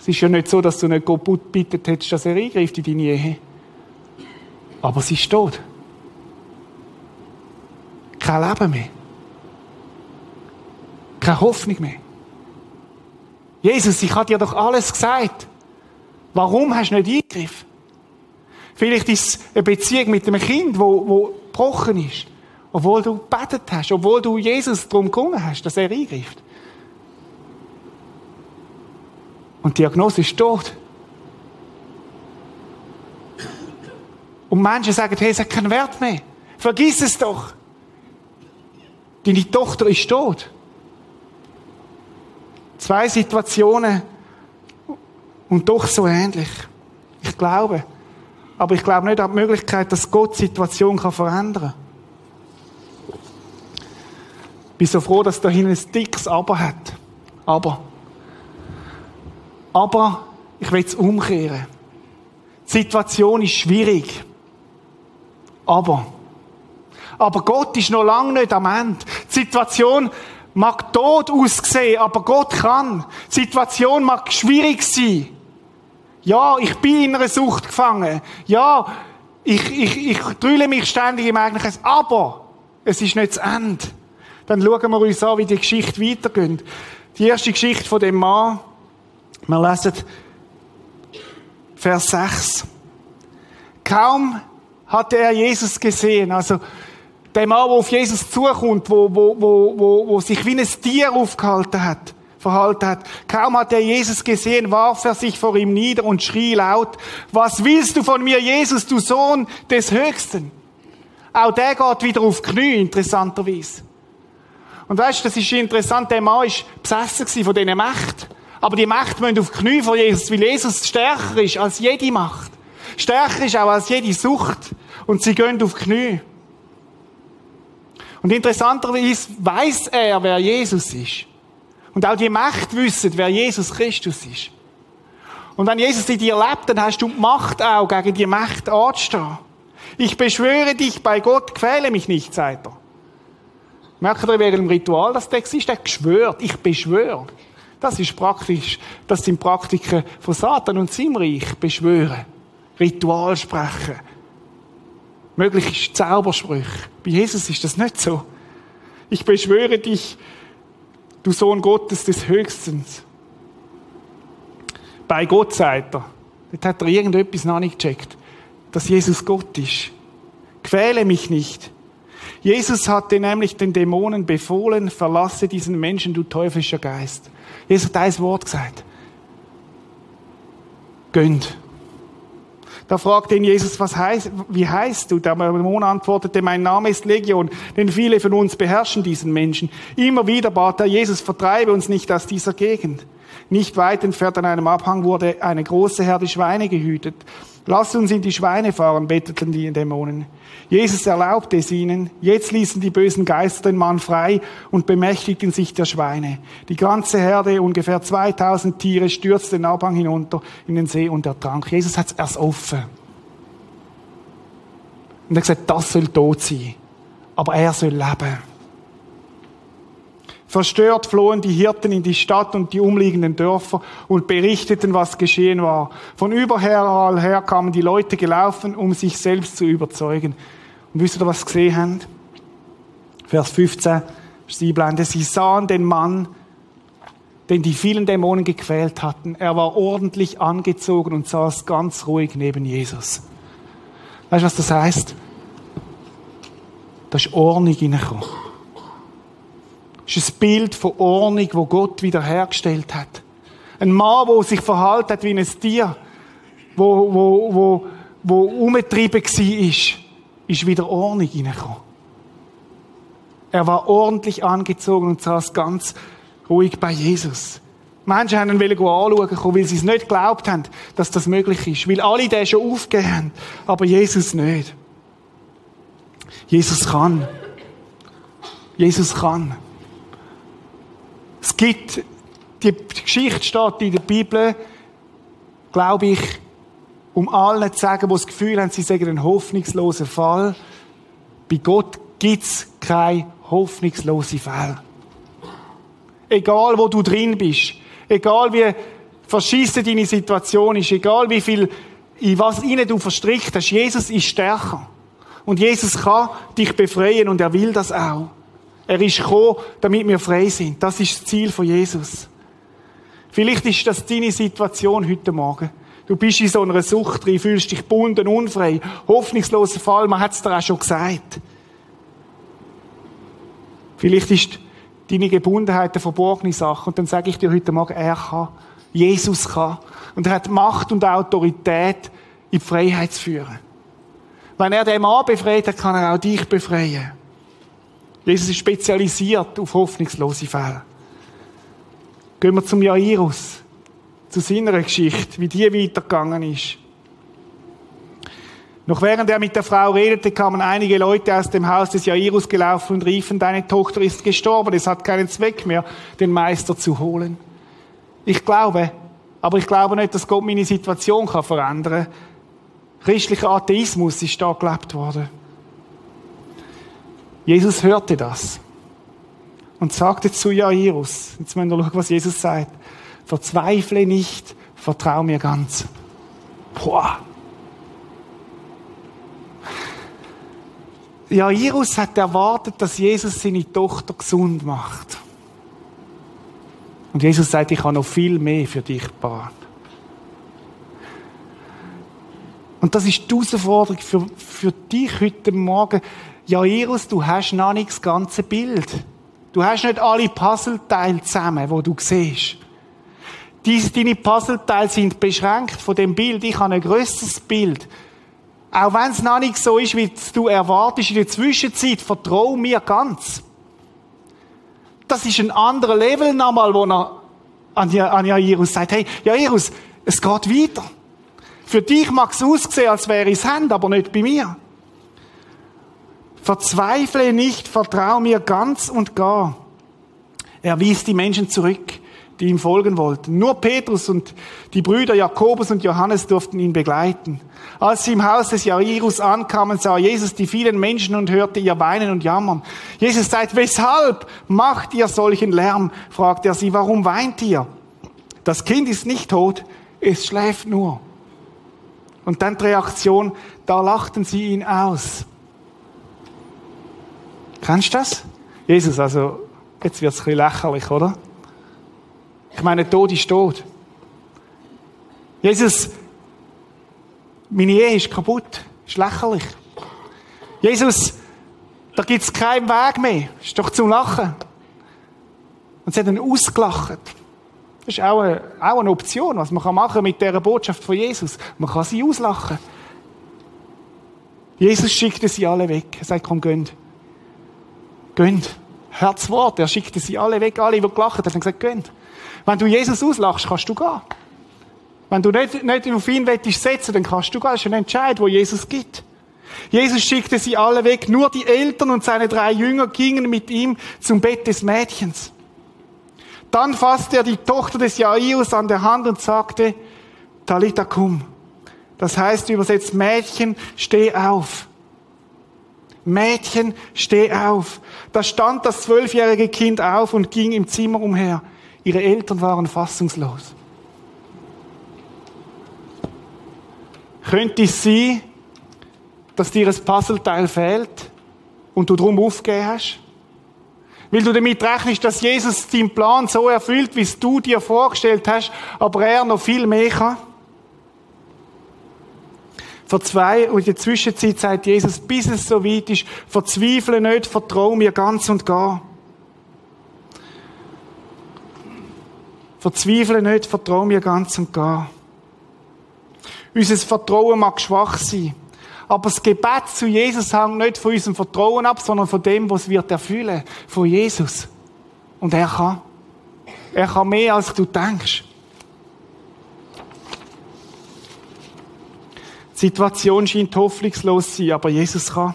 [SPEAKER 6] Es ist ja nicht so, dass du nicht Gott bittet hättest, dass er eingreift in deine Ehe. Aber sie ist tot. Kein Leben mehr. Keine Hoffnung mehr. Jesus, ich habe dir doch alles gesagt. Warum hast du nicht eingegriffen? Vielleicht ist es eine Beziehung mit einem Kind, wo, wo gebrochen ist. Obwohl du gebetet hast, obwohl du Jesus darum gerungen hast, dass er eingreift. Und die Diagnose ist tot. Und Menschen sagen, hey, es hat keinen Wert mehr. Vergiss es doch. Deine Tochter ist tot. Zwei Situationen und doch so ähnlich. Ich glaube. Aber ich glaube nicht an die Möglichkeit, dass Gott die Situation verändern kann. Ich bin so froh, dass da hinten ein dickes Aber hat. Aber. Aber ich will es umkehren. Die Situation ist schwierig. Aber. Aber Gott ist noch lange nicht am Ende. Die Situation mag tot aussehen, aber Gott kann. Die Situation mag schwierig sein. Ja, ich bin in einer Sucht gefangen. Ja, ich, ich, ich drülle mich ständig im eigenen Aber es ist nicht das Ende. Dann schauen wir uns an, wie die Geschichte weitergeht. Die erste Geschichte von dem Mann, wir lesen Vers 6. Kaum hatte er Jesus gesehen, also der Mann, der auf Jesus zukommt, wo, wo, wo, wo, wo sich wie ein Tier aufgehalten hat, verhalten hat. Kaum hat er Jesus gesehen, warf er sich vor ihm nieder und schrie laut, was willst du von mir, Jesus, du Sohn des Höchsten? Auch der geht wieder auf Knie, interessanterweise. Und weißt, das ist interessant, der Mann war besessen von diesen Mächten. Aber die Macht müssen auf Knie von Jesus, weil Jesus stärker ist als jede Macht. Stärker ist auch als jede Sucht. Und sie gehen auf Knie. Und interessanterweise weiß er, wer Jesus ist. Und auch die Macht wissen, wer Jesus Christus ist. Und wenn Jesus in dir lebt, dann hast du die Macht auch, gegen die Macht anzustehen. Ich beschwöre dich bei Gott, quäle mich nicht, sagt er. Merkt ihr wegen dem Ritual, das Text ist, der geschwört. Ich beschwöre. Das ist praktisch, das sind Praktiken von Satan und seinem Reich. Beschwören. Ritual sprechen. Möglich ist Zaubersprüche. Bei Jesus ist das nicht so. Ich beschwöre dich, du Sohn Gottes des Höchstens. Bei Gott sagt er. Dort hat er irgendetwas noch nicht gecheckt. Dass Jesus Gott ist. Quäle mich nicht. Jesus hatte nämlich den Dämonen befohlen, verlasse diesen Menschen, du teuflischer Geist. Jesus hat ein Wort gesagt. Gönnt. Da fragte ihn Jesus, was heißt, wie heißt du? Der Dämon antwortete, mein Name ist Legion, denn viele von uns beherrschen diesen Menschen. Immer wieder bat er Jesus, vertreibe uns nicht aus dieser Gegend. Nicht weit entfernt an einem Abhang wurde eine große Herde Schweine gehütet. Lass uns in die Schweine fahren, bettelten die Dämonen. Jesus erlaubte es ihnen. Jetzt ließen die bösen Geister den Mann frei und bemächtigten sich der Schweine. Die ganze Herde, ungefähr 2000 Tiere, stürzte den Abhang hinunter in den See und ertrank. Jesus hat es erst offen. Und er hat gesagt, das soll tot sein. Aber er soll leben. Verstört flohen die Hirten in die Stadt und die umliegenden Dörfer und berichteten, was geschehen war. Von überall her kamen die Leute gelaufen, um sich selbst zu überzeugen. Und wisst ihr, was sie gesehen haben? Vers 15, sie blende. Sie sahen den Mann, den die vielen Dämonen gequält hatten. Er war ordentlich angezogen und saß ganz ruhig neben Jesus. Weißt du, was das heißt? Da ist Ordnung reingekommen. Ist ein Bild von Ordnung, wo Gott wiederhergestellt hat. Ein Mann, der sich verhalten hat wie ein Tier, wo, wo, wo, wo umgetrieben war, ist wieder Ordnung reingekommen. Er war ordentlich angezogen und saß ganz ruhig bei Jesus. Menschen haben ihn anschauen, weil sie es nicht geglaubt haben, dass das möglich ist. Weil alle den schon aufgegeben haben, aber Jesus nicht. Jesus kann. Jesus kann. Es gibt, die Geschichte steht in der Bibel, glaube ich, um allen zu sagen, die das Gefühl haben, sie sagen einen hoffnungslosen Fall. Bei Gott gibt es keine hoffnungslosen Fall. Egal, wo du drin bist, egal wie verschissen deine Situation ist, egal wie viel, in was ihnen du verstrickt hast, Jesus ist stärker. Und Jesus kann dich befreien und er will das auch. Er ist gekommen, damit wir frei sind. Das ist das Ziel von Jesus. Vielleicht ist das deine Situation heute Morgen. Du bist in so einer Sucht drin, fühlst dich bunden, unfrei, hoffnungsloser Fall, man hat es dir auch schon gesagt. Vielleicht ist deine Gebundenheit eine verborgene Sache und dann sage ich dir heute Morgen, er kann, Jesus kann und er hat Macht und Autorität, in die Freiheit zu führen. Wenn er den Mann befreit hat, kann er auch dich befreien. Jesus ist spezialisiert auf hoffnungslose Fälle. Gehen wir zum Jairus zu seiner Geschichte, wie die weitergegangen ist. Noch während er mit der Frau redete, kamen einige Leute aus dem Haus des Jairus gelaufen und riefen, deine Tochter ist gestorben, es hat keinen Zweck mehr, den Meister zu holen. Ich glaube, aber ich glaube nicht, dass Gott meine Situation kann verändern kann. Christlicher Atheismus ist da gelebt worden. Jesus hörte das und sagte zu Jairus, jetzt müssen wir schauen, was Jesus sagt. Verzweifle nicht, vertrau mir ganz. Boah. Jairus hat erwartet, dass Jesus seine Tochter gesund macht. Und Jesus sagt, ich habe noch viel mehr für dich gebaut. Und das ist die Herausforderung für, für dich heute Morgen. Jairus, du hast noch nicht das ganze Bild. Du hast nicht alle Puzzleteile zusammen, wo du siehst. Deine Puzzleteile sind beschränkt von dem Bild. Ich habe ein grösseres Bild. Auch wenn es noch nicht so ist, wie du erwartest in der Zwischenzeit, vertrau mir ganz. Das ist ein anderer Level nochmal, wo er an, an Jairus sagt, hey, Jairus, es geht weiter. Für dich mag es aussehen, als wäre es Hand, aber nicht bei mir. Verzweifle nicht, vertrau mir ganz und gar. Er wies die Menschen zurück, die ihm folgen wollten. Nur Petrus und die Brüder Jakobus und Johannes durften ihn begleiten. Als sie im Haus des Jairus ankamen, sah Jesus die vielen Menschen und hörte ihr weinen und jammern. Jesus sagt, weshalb macht ihr solchen Lärm? fragt er sie, warum weint ihr? Das Kind ist nicht tot, es schläft nur. Und dann die Reaktion, da lachten sie ihn aus. Kennst du das? Jesus, also, jetzt wird es ein bisschen lächerlich, oder? Ich meine, Tod ist tot. Jesus, meine Ehe ist kaputt. Ist lächerlich. Jesus, da gibt es keinen Weg mehr. Ist doch zum Lachen. Und sie hat ihn ausgelacht. Das ist auch eine, auch eine Option, was man machen kann mit dieser Botschaft von Jesus. Man kann sie auslachen. Jesus schickte sie alle weg. Er sagt, komm, gönnt. Gönnt. Herzwort. Er schickte sie alle weg. Alle, die gelacht haben, haben gesagt, gönnt. Wenn du Jesus auslachst, kannst du gehen. Wenn du nicht, nicht auf ihn willst setzen, dann kannst du gehen. Das ist ein Entscheid, wo Jesus gibt. Jesus schickte sie alle weg. Nur die Eltern und seine drei Jünger gingen mit ihm zum Bett des Mädchens. Dann fasste er die Tochter des Jairus an der Hand und sagte, Talita cum. Das heißt übersetzt, Mädchen, steh auf. Mädchen, steh auf. Da stand das zwölfjährige Kind auf und ging im Zimmer umher. Ihre Eltern waren fassungslos. Könnte es sein, dass dir ein Puzzleteil fehlt und du drum aufgegeben hast? Weil du damit rechnest, dass Jesus deinen Plan so erfüllt, wie es du dir vorgestellt hast, aber er noch viel mehr kann? Vor zwei und in der Zwischenzeit sagt Jesus, bis es so weit ist, verzweifle nicht, vertraue mir ganz und gar. Verzweifle nicht, vertraue mir ganz und gar. Unser Vertrauen mag schwach sein. Aber das Gebet zu Jesus hängt nicht von unserem Vertrauen ab, sondern von dem, was wir erfüllen. Von Jesus. Und er kann. Er kann mehr, als du denkst. Situation scheint hoffnungslos zu sein, aber Jesus kann.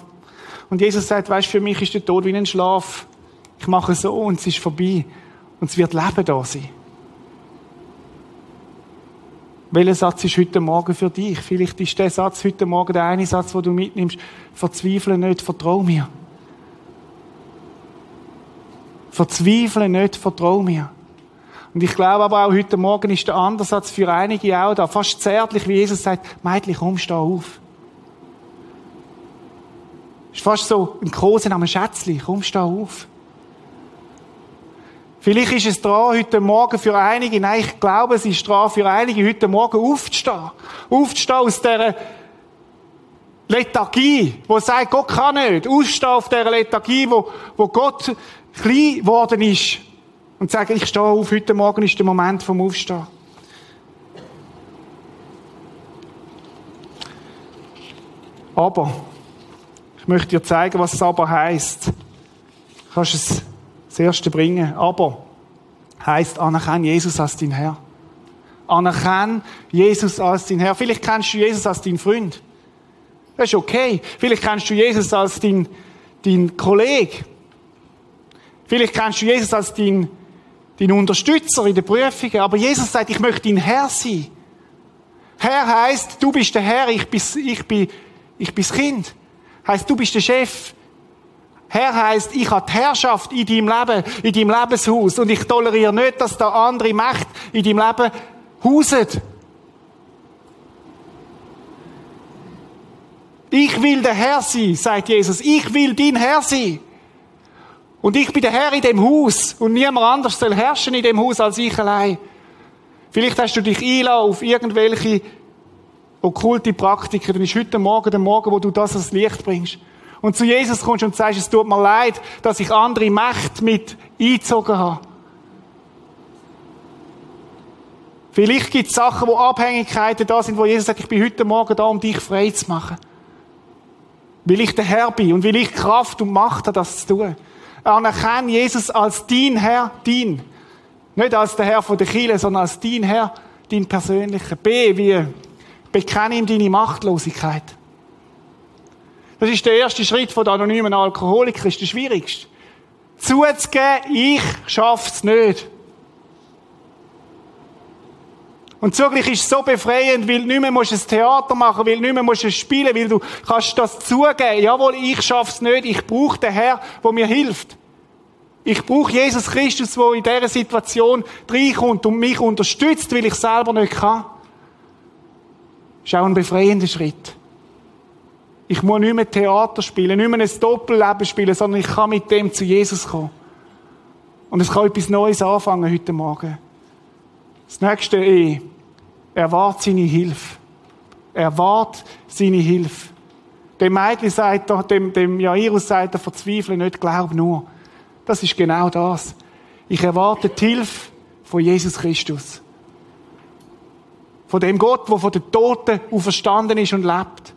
[SPEAKER 6] Und Jesus sagt, weißt, für mich ist der Tod wie ein Schlaf. Ich mache so und es ist vorbei. Und es wird Leben da sein. Welcher Satz ist heute Morgen für dich? Vielleicht ist der Satz heute Morgen der eine Satz, wo du mitnimmst. Verzweifle nicht, vertrau mir. Verzweifle nicht, vertrau mir. Und ich glaube aber auch heute Morgen ist der andere Satz für einige auch da. Fast zärtlich, wie Jesus sagt, Mädchen, komm, steh auf. Ist fast so ein Großen am Schätzli, komm, steh auf. Vielleicht ist es dran, heute Morgen für einige, nein, ich glaube, es ist dran, für einige, heute Morgen aufzustehen. Aufzustehen aus dieser Lethargie, wo sagt, Gott kann nicht. Aufstehen auf dieser Lethargie, wo, wo Gott klein geworden ist. Und sagen, ich stehe auf, heute Morgen ist der Moment vom Aufstehen. Aber, ich möchte dir zeigen, was es aber heisst. Du kannst es das erste bringen. Aber heißt anerkenne Jesus als dein Herr. Anerkenne Jesus als dein Herr. Vielleicht kennst du Jesus als dein Freund. Das ist okay. Vielleicht kennst du Jesus als dein, dein Kollege. Vielleicht kennst du Jesus als dein, dein Unterstützer in den Prüfungen. Aber Jesus sagt, ich möchte dein Herr sein. Herr heißt, du bist der Herr, ich bin, ich bin, ich bin das Kind. Heißt, du bist der Chef. Herr heißt, ich habe die Herrschaft in deinem Leben, in deinem Lebenshaus. Und ich toleriere nicht, dass da andere Macht in deinem Leben hausen. Ich will der Herr sein, sagt Jesus. Ich will dein Herr sein. Und ich bin der Herr in dem Haus. Und niemand anders soll herrschen in dem Haus als ich allein. Vielleicht hast du dich einladen auf irgendwelche okkulte Praktiken. Dann ist heute Morgen der Morgen, wo du das ans Licht bringst und zu Jesus kommst und sagst, es tut mir leid, dass ich andere Mächte mit eingezogen habe. Vielleicht gibt es Sachen, wo Abhängigkeiten da sind, wo Jesus sagt, ich bin heute Morgen da, um dich frei zu machen. Weil ich der Herr bin und weil ich Kraft und Macht habe, das zu tun. Anerkenne Jesus als dein Herr, dein. Nicht als der Herr von der Kirche, sondern als dein Herr, dein persönlicher. B, wie bekenne ihm deine Machtlosigkeit. Das ist der erste Schritt von der anonymen Alkoholiker, ist der schwierigste. Zuzugeben, ich schaff's nicht. Und zugleich ist es so befreiend, weil nicht mehr musst ein Theater machen, weil nicht mehr musst spielen, weil du kannst das zugeben. Jawohl, ich schaff's nicht. Ich brauche den Herr, der mir hilft. Ich brauche Jesus Christus, der in dieser Situation reinkommt und mich unterstützt, weil ich selber nicht kann. Das ist auch ein befreiender Schritt. Ich muss nicht mehr Theater spielen, nicht mehr ein Doppelleben spielen, sondern ich kann mit dem zu Jesus kommen. Und es kann etwas Neues anfangen heute Morgen. Das nächste E. Erwart seine Hilfe. Erwart seine Hilfe. Dem Mädchen sagt er, dem, dem Jairus sagt er, verzweifle nicht, glaub nur. Das ist genau das. Ich erwarte die Hilfe von Jesus Christus. Von dem Gott, der von den Toten auferstanden ist und lebt.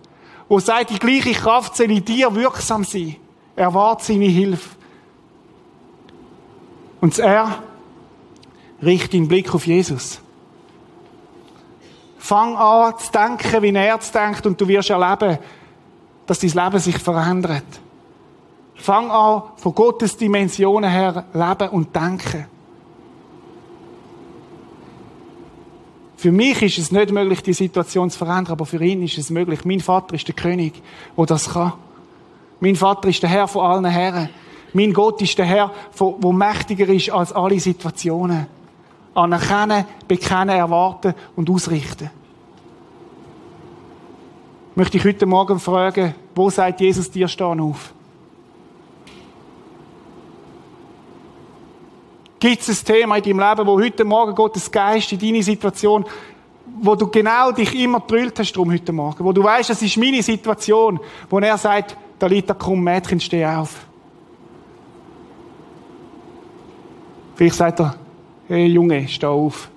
[SPEAKER 6] Wo sagt, die gleiche Kraft soll in dir wirksam sein. Erwarte seine Hilfe. Und er richtet den Blick auf Jesus. Fang an zu denken, wie er zu denkt, und du wirst erleben, dass dein Leben sich verändert. Fang an, von Gottes Dimensionen her leben und denken. Für mich ist es nicht möglich, die Situation zu verändern, aber für ihn ist es möglich. Mein Vater ist der König, der das kann. Mein Vater ist der Herr von allen Herren. Mein Gott ist der Herr, der mächtiger ist als alle Situationen. Anerkennen, bekennen, erwarten und ausrichten möchte ich heute Morgen fragen, wo sagt Jesus dir stehen auf? Gibt es ein Thema in deinem Leben, wo heute Morgen Gottes Geist in deine Situation, wo du genau dich immer drüllt hast drum heute Morgen, wo du weißt, das ist meine Situation, wo er sagt, liegt komm Mädchen, steh auf. Vielleicht sagt er, hey Junge, steh auf.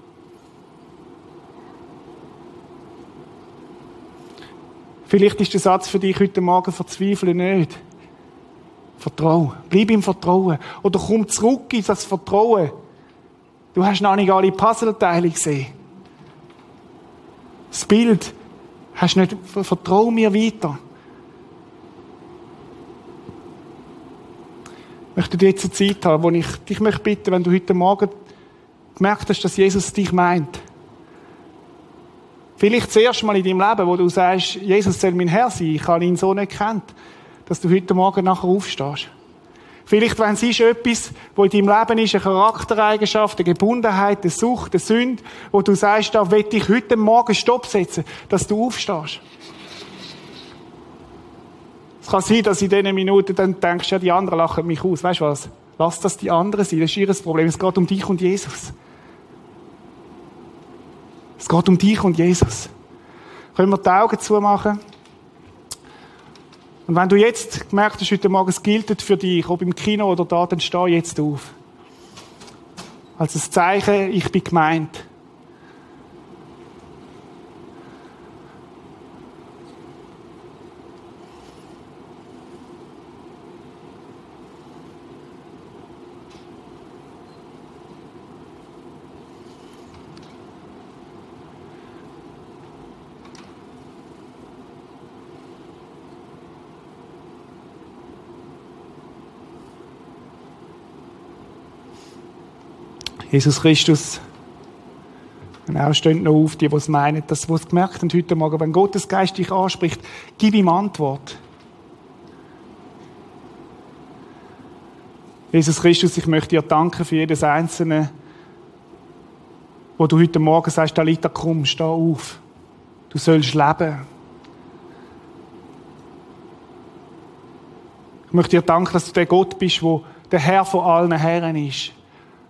[SPEAKER 6] Vielleicht ist der Satz für dich heute Morgen, verzweifle nicht. Vertrauen. Bleib im Vertrauen. Oder komm zurück in das Vertrauen. Du hast noch nicht alle Puzzleteile gesehen. Das Bild hast nicht, vertrau mir weiter. Ich möchte dir jetzt eine Zeit haben, wo ich dich möchte bitten, wenn du heute Morgen gemerkt hast, dass Jesus dich meint. Vielleicht das erste Mal in deinem Leben, wo du sagst, Jesus soll mein Herr sein, ich habe ihn so nicht kennt, dass du heute Morgen nachher aufstehst. Vielleicht, wenn es ist etwas, wo in deinem Leben ist, eine Charaktereigenschaft, eine Gebundenheit, eine Sucht, eine Sünde, wo du sagst, da will ich heute Morgen Stopp setzen, dass du aufstehst. Es kann sein, dass in diesen Minuten dann denkst, ja, die anderen lachen mich aus. Weißt du was? Lass das die anderen sein. Das ist ihr Problem. Es geht um dich und Jesus. Es geht um dich und Jesus. Können wir die Augen zumachen? Und wenn du jetzt gemerkt hast, heute Morgen, es gilt für dich, ob im Kino oder da, dann steh jetzt auf. Als ein Zeichen, ich bin gemeint. Jesus Christus, genau stehen noch auf, die, die es meinen, das, die es gemerkt haben heute Morgen, wenn Gottes Geist dich anspricht, gib ihm Antwort. Jesus Christus, ich möchte dir danken für jedes Einzelne, wo du heute Morgen sagst, Dalita, komm, steh auf. Du sollst leben. Ich möchte dir danken, dass du der Gott bist, wo der Herr von allen Herren ist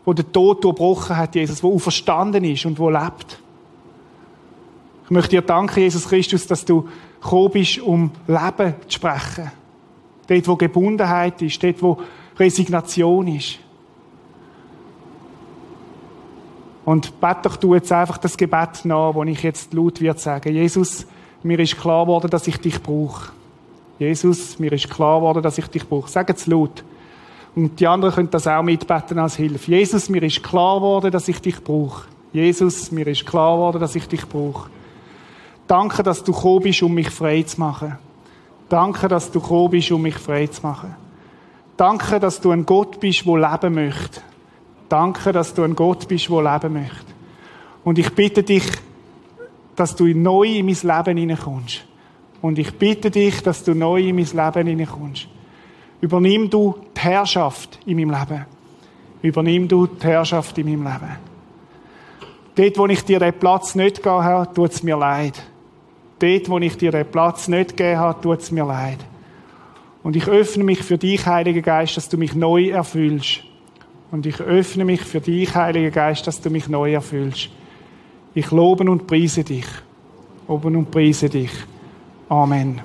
[SPEAKER 6] wo der Tod durchbrochen hat, Jesus, wo auferstanden ist und wo lebt. Ich möchte dir danken, Jesus Christus, dass du gekommen bist, um Leben zu sprechen. Dort, wo Gebundenheit ist, dort, wo Resignation ist. Und bete doch du jetzt einfach das Gebet nach, wo ich jetzt laut wird sagen. Jesus, mir ist klar geworden, dass ich dich brauche. Jesus, mir ist klar geworden, dass ich dich brauche. Sag es laut. Und die anderen können das auch mitbeten als Hilfe. Jesus, mir ist klar geworden, dass ich dich brauche. Jesus, mir ist klar geworden, dass ich dich brauche. Danke, dass du gekommen bist, um mich frei zu machen. Danke, dass du gekommen bist, um mich frei zu machen. Danke, dass du ein Gott bist, der leben möchte. Danke, dass du ein Gott bist, der leben möchte. Und ich bitte dich, dass du neu in mein Leben hineinkommst. Und ich bitte dich, dass du neu in mein Leben hineinkommst. Übernimm du die Herrschaft in meinem Leben. Übernimm du die Herrschaft in meinem Leben. Dort, wo ich dir den Platz nicht gegeben habe, tut es mir leid. Dort, wo ich dir den Platz nicht gegeben habe, tut es mir leid. Und ich öffne mich für dich, Heiliger Geist, dass du mich neu erfüllst. Und ich öffne mich für dich, Heiliger Geist, dass du mich neu erfüllst. Ich lobe und preise dich. Loben und preise dich. Amen.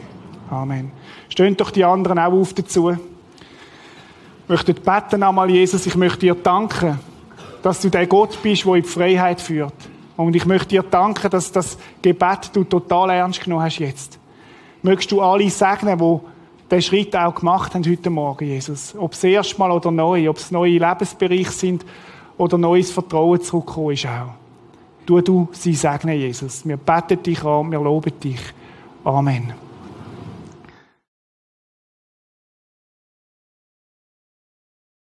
[SPEAKER 6] Amen. Stehen doch die anderen auch auf dazu. Ich möchte beten einmal, Jesus, ich möchte dir danken, dass du der Gott bist, der in die Freiheit führt. Und ich möchte dir danken, dass das Gebet du total ernst genommen hast jetzt. Möchtest du alle segnen, die den Schritt auch gemacht haben heute Morgen, Jesus. Ob es erstmal oder neu, ob es neue Lebensbereiche sind oder neues Vertrauen zurückkommen ist auch. Tu du sie segnen, Jesus. Wir beten dich an, wir loben dich. Amen.